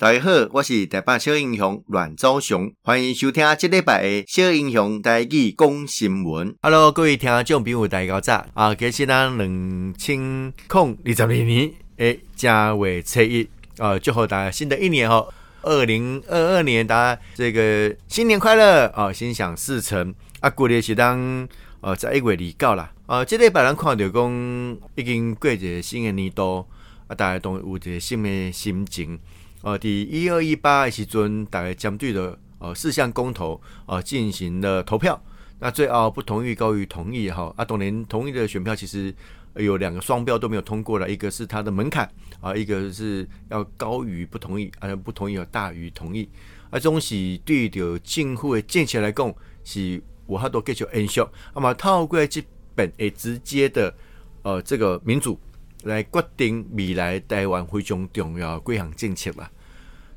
大家好，我是台北小英雄阮昭雄，欢迎收听这礼拜的小英雄台语讲新闻。Hello，各位听众朋友，大家早啊！今是咱两千零二十二年诶正月初一啊，祝贺大家新的一年哦，二零二二年大家这个新年快乐啊，心想事成啊！过年是当呃在一月二九啦啊，这礼拜咱看到讲已经过一个新的年度啊，大家都有一个新的心情。呃，第一二一八的时阵，大概针对的呃四项公投呃进行了投票。那最后不同意高于同意哈啊，当年同意的选票其实有两个双标都没有通过了，一个是它的门槛啊，一个是要高于不同意，啊不同意要大于同意。啊，这种是对着政府的政策来讲是有很多继续延续。那么透过这本诶直接的呃这个民主。来决定未来台湾非常重要的几项政策啦。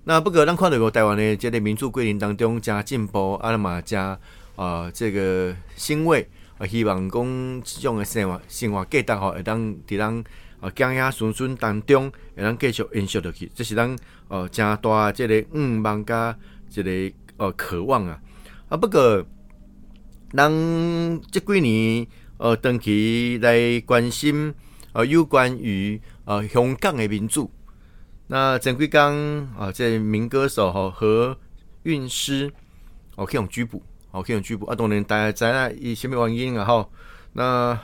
那不过，咱看到个台湾的这个民主过程当中加进步，啊嘛加啊这个欣慰啊，希望讲这种的生活生活价值吼，会当伫咱啊家家孙孙当中会当继续延续落去。这是咱呃真大这个愿望加这个呃渴望啊。啊不过，咱这几年呃长期来关心。呃，有关于呃香港的民主，那前几天啊，这民歌手吼何韵诗哦，去用拘捕，哦去用拘捕啊，当然大家知啦，以什么原因啊？吼，那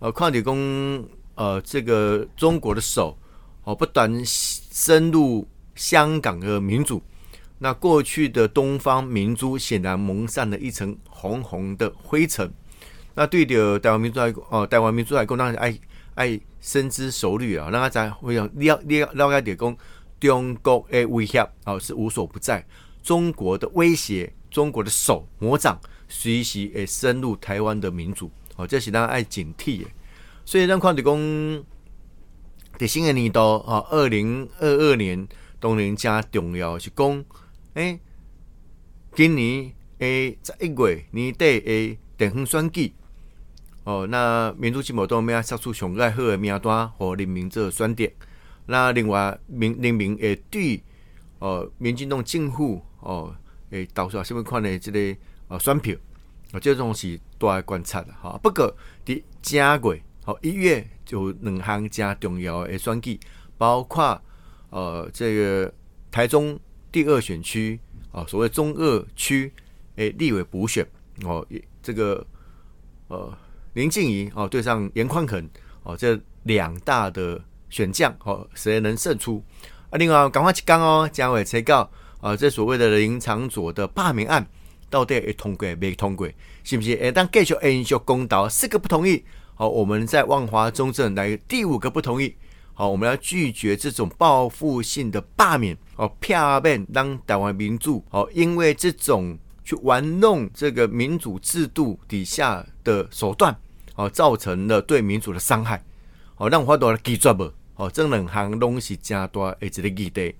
呃，看到讲呃，这个中国的手哦，不断深入香港的民主，那过去的东方明珠显然蒙上了一层红红的灰尘。那对的台湾民主来哦，台湾民主来讲，当然爱。爱深思熟虑啊，让他在会有了了了解点讲，中国的威胁啊是无所不在，中国的威胁，中国的手魔掌随时会深入台湾的民主，哦，这是咱爱警惕的。所以咱看到讲，在新的年度啊，二零二二年当然加重要是讲，诶、今年诶十一月年底诶地方选举。哦，那民主进步党要杀出上盖好的名单，和人民做选择。那另外，民人民会对哦，民进党政府哦，诶投出什么款的这个呃选票，哦，这种是大家观察的哈。不过，伫正月哦一月就两项加重要的选举，包括呃这个台中第二选区啊，所谓中二区诶立委补选哦，这个呃。林静怡哦，对上严宽肯哦，这两大的选将哦，谁能胜出？啊，另外赶快去讲哦，蒋伟才告啊，这所谓的林昶佐的罢免案到底会通过没通过？是不是？哎，当继续延续公道，四个不同意，好，我们在万华中正来第五个不同意，好，我们要拒绝这种报复性的罢免哦，片面当台湾民主哦，因为这种去玩弄这个民主制度底下的手段。哦，造成了对民主的伤害，哦，让我发到记住不？哦，这两项东西加多诶，这个议题，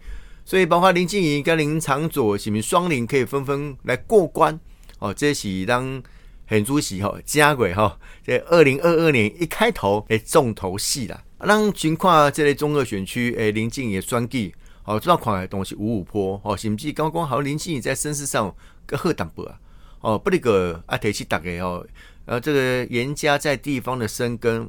所以包括林静怡跟林长佐是不是双林可以纷纷来过关？哦，这是当很主席哈，加轨哈，在二零二二年一开头诶，重头戏啦。让情况这类中二选区诶，林静仪双计，哦，这款的东西五五坡，哦，甚至刚刚好林静怡在身世上更好淡薄啊，哦，不那个啊，提起大家哦。呃，这个严家在地方的生根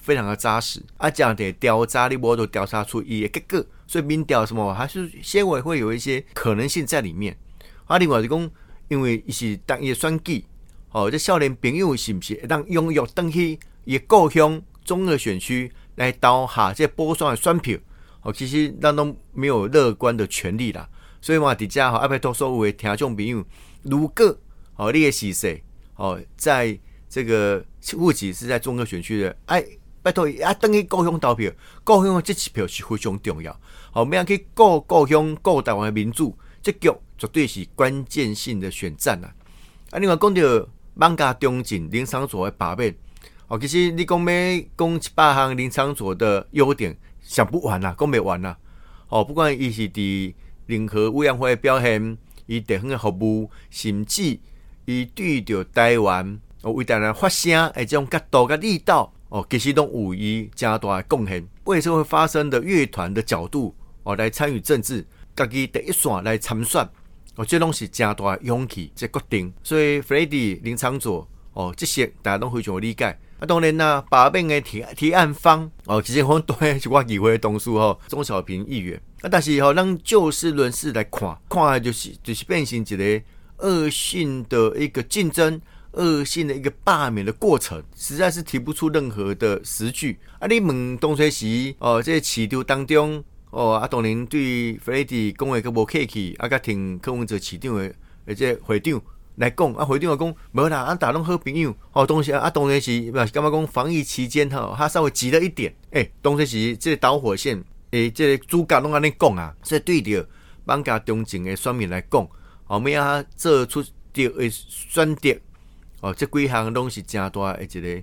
非常的扎实，啊，这样的调查你我都调查出一个个，所以民调什么还是先会会有一些可能性在里面。啊，另外就讲，因为伊是当伊选举，哦，这少年朋友是不是当踊跃登去伊故乡中二选区来投下这波双的选票？哦，其实当中没有乐观的权利啦。所以嘛，底下哈，阿拜托所有的听众朋友，如果哦，你也是谁？哦，在这个户籍是在中二选区的，哎，拜托啊，等于故乡投票，故乡这支票是非常重要。好，我们要去顾故乡、顾台湾的民主，这局绝对是关键性的选战呐。啊，另外讲到艋舺中正林昶佐的罢免，哦，其实你讲要讲一百项林昶佐的优点，想不完呐，讲不完呐。哦，不管伊是伫联合委员会的表现，伊地方的服务，甚至。伊对着台湾哦，为台湾发声诶，这种角度甲力道哦，其实都有伊加大贡献。为社会发生的乐团的角度哦，来参与政治，家己第一线来参选，哦，这拢是诚大勇气，这决定。所以弗雷迪林昌佐哦，这些大家拢非常理解。啊，当然啦，罢免的提提案方哦，其实很多是我议会的同事吼，钟小平议员。啊，但是吼，让就事论事来看，看就是就是变成一个恶性的一个竞争。恶性的一个罢免的过程，实在是提不出任何的实据。啊，你问东吹西哦，这市场当中哦，啊，当然对弗雷迪讲话阁无客气，啊，甲听柯文哲市场的而且会长来讲，啊，会长来讲，无啦，啊，大家拢好朋友。哦，东西啊，东吹西，嘛是感觉讲防疫期间哈，他稍微急了一点。诶、欸，东吹西这个导火线，诶、欸，这个主角拢安尼讲啊，所以对着绑架中正的选民来讲，哦，没有做出对的选择。哦，这几项东西加大的一个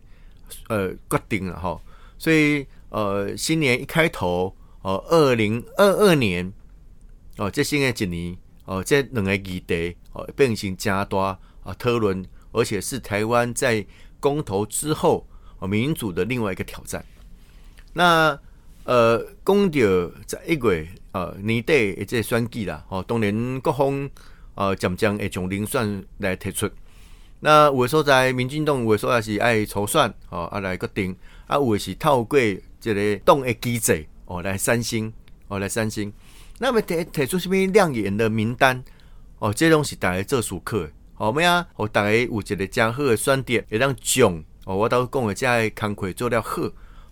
呃决定了哈，所以呃新年一开头哦，二零二二年哦，这新的一年哦，这两个议题哦变成加大啊讨论，而且是台湾在公投之后哦民主的另外一个挑战。那呃，讲到在一月呃年底的这选举啦，哦，当然各方呃渐渐会从遴选来提出。那有的所在民进党有的所在是爱筹算哦，啊来决定啊，有的是透过一个党的机制哦来三星哦来三星。那么提提出什么亮眼的名单哦，这拢是大家做熟客哦，咩啊？哦，大家有一个较好的选择，会当奖哦。我都讲的这个工课做了好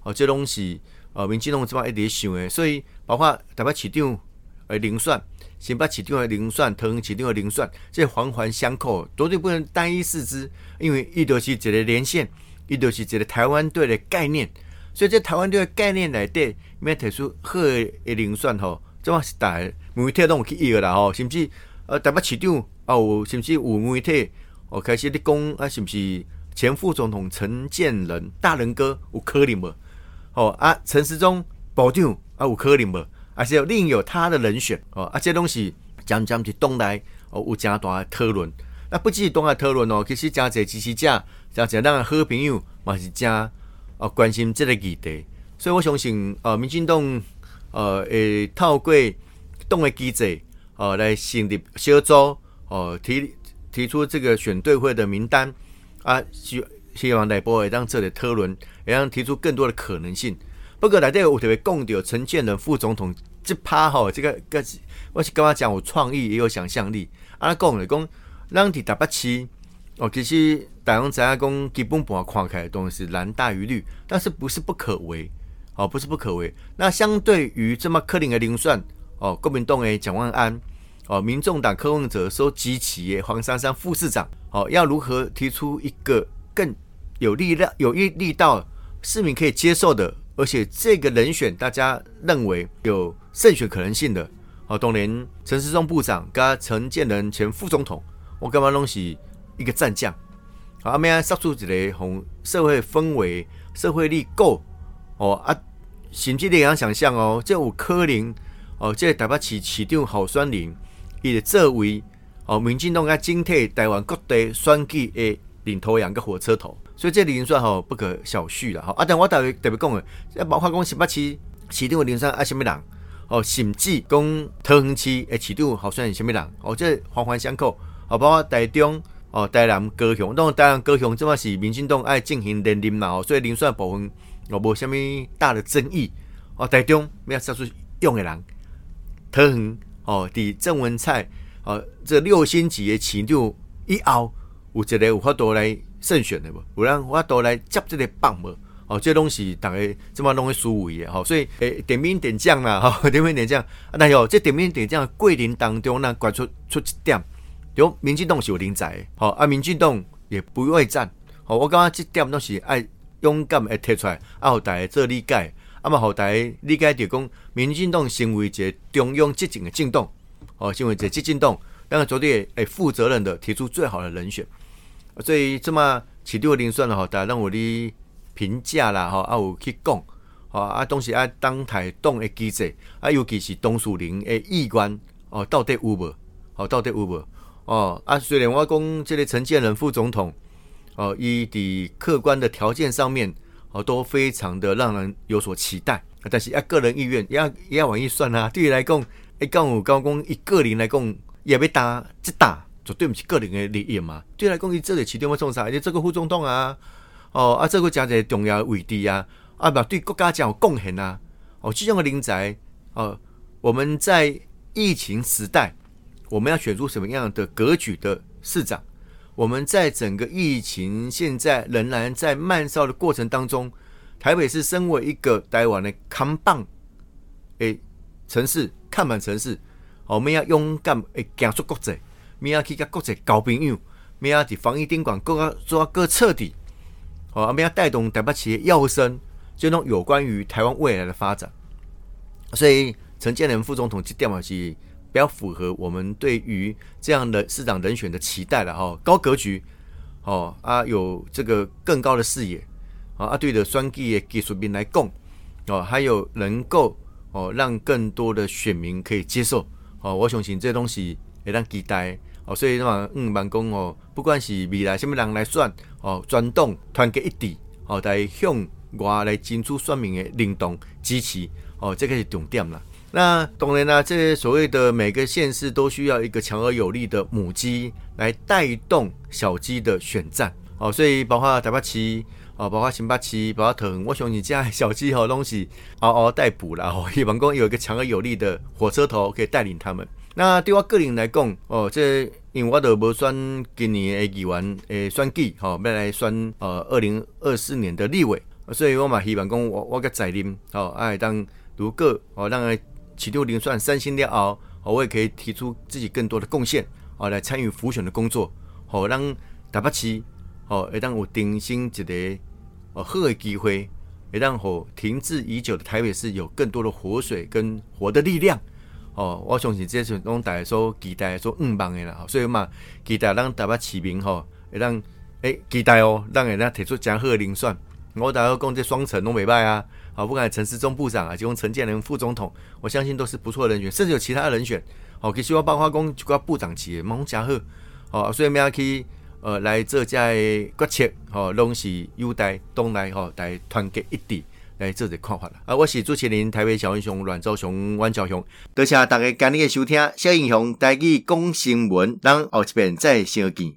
哦，这拢是呃民进党这么一直想的，所以包括台北市长诶遴选。新北市长的遴选，桃园市长的遴选，这环环相扣，绝对不能单一视之，因为伊就是一个连线，伊就是一个台湾队的概念，所以这台湾队的概念内底，要提出好的遴选吼，这嘛是大媒体拢有去要啦吼，甚至呃台北市长哦，甚至有媒体哦开始咧讲啊，是不是前副总统陈建仁大仁哥有可能无？哦啊，陈时中部长啊有可能无？还是另有他的人选哦，啊，这东西将将是东来哦，有加大的讨论。那不只是东来讨论哦，其实加侪支持者，加侪咱好朋友嘛是加哦关心这个议题。所以我相信，呃，民进党呃会透过党的机制哦来成立小组哦提提出这个选对会的名单啊，希希望内部会让这里讨论，也让提出更多的可能性。不过内底有特别讲到陈建仁副总统这趴吼，这个个我是跟他讲，有创意也有想象力。啊，讲来讲，咱伫台北市哦，其实大家知影讲基本盘看起来东西是蓝大于绿，但是不是不可为哦，不是不可为。那相对于这么可能的零算哦，国民党诶蒋万安哦，民众党柯文哲收集企业黄珊珊副市长哦，要如何提出一个更有力量、有力力道市民可以接受的？而且这个人选，大家认为有胜选可能性的，好，当年陈时中部长跟陈建仁前副总统，我干嘛拢是一个战将，好，阿咩啊，杀出一个红社会氛围、社会力够哦啊，甚至你也想象哦，这有柯林哦，这台北市市长候选人，伊的作为哦，民进党跟警惕台湾各地选举的领头羊个火车头。所以这遴选吼不可小觑了哈啊！但我特别特别讲的，要包括讲新北市市长的遴选啊，什么人哦？甚至讲桃园市诶市长候选人什么人哦？这环环相扣哦，包括台中哦、台南、高雄，当然台南、高雄这嘛是民进党爱进行连任嘛哦，所以遴选部分哦无什么大的争议哦。台中没有杀出用的人，桃园哦，伫郑文灿哦，这六星级的市长以后有一个有法度来。胜选的不，不然我都来接这个棒无？哦，这东西大概这么容易输位的哈，所以诶，点兵点将啦哈，点兵点将。啊那有这点兵点将桂林当中呢，拐出出一点，有民进党是有人才，好啊，民进党也不畏战，好，我感觉这点拢是爱勇敢的提出来，啊，好大家做理解，啊嘛好大家理解就讲，民进党成为一个中央执政的政党，哦，成为一个执政党，当然绝对诶负责任的提出最好的人选。所以这么市长遴选了哈，大家让我的评价啦哈，啊有去讲，啊东西啊当台党的机制，啊尤其是董树林的意愿哦，到底有无？哦，到底有无？哦啊，虽然我讲这个陈建仁副总统，哦，伊的客观的条件上面哦都非常的让人有所期待，但是啊个人意愿也要也要往一算啊，对于来讲，一讲有讲讲，以个人来讲，也要打这打，绝对不是个人的利益嘛。对来讲，伊这个市长要创啥？伊这个副总统啊，哦啊，这个真侪重要的位置啊，啊，嘛对国家讲有贡献啊。哦，这种的人才，哦，我们在疫情时代，我们要选出什么样的格局的市长？我们在整个疫情现在仍然在慢烧的过程当中，台北市身为一个台湾的扛棒诶城市，看板城市，我们要勇敢诶走出国际，我们要去跟国际交朋友，我们要在防疫监管更加做更彻底，哦，我们要带动台北市的跃升，这种有关于台湾未来的发展。所以陈建仁副总统这电话是。比较符合我们对于这样的市长人选的期待了哈，高格局，哦啊有这个更高的视野，啊对的双技的技术兵来供，哦还有能够哦让更多的选民可以接受，哦我相信这东西也让期待，哦所以嘛嗯办公哦，不管是未来什么人来选，哦专党团结一致，哦来向外来争取选民的认同支持，哦这个是重点啦。那当然啦，这些所谓的每个县市都需要一个强而有力的母鸡来带动小鸡的选战哦，所以包括台北市哦，包括新北市，包括桃园，我相信这小鸡好东西嗷嗷待哺了哦，希望讲有一个强而有力的火车头可以带领他们。那对我个人来讲哦，这因为我都无选今年的议员诶选举哦，要来选呃二零二四年的立委，所以我嘛希望讲我我个责任哦，爱当如果哦让。启动遴选三星的后，我也可以提出自己更多的贡献，哦，来参与辅选的工作，好让台北市，哦，会当有定新一个哦好的机会，会让和停滞已久的台北市有更多的活水跟活的力量，哦，我相信这是拢大家所期待、所愿望的啦，所以嘛，期待让台北市民吼，会让诶期待哦，让人家提出较好的遴选。我大家讲这双城拢袂歹啊，好，不管陈时中部长啊，就讲陈建仁副总统，我相信都是不错的人选，甚至有其他的人选，好，其实我包括讲一个部长级的，蛮加好，好，所以我们要去呃来做这决策，好，拢是优待东来吼，来团结一致来做这看法了。啊，我是主持人台北小英雄阮昭雄、阮昭雄，多谢大家今日的收听，小英雄带去讲新闻，咱后一遍再相见。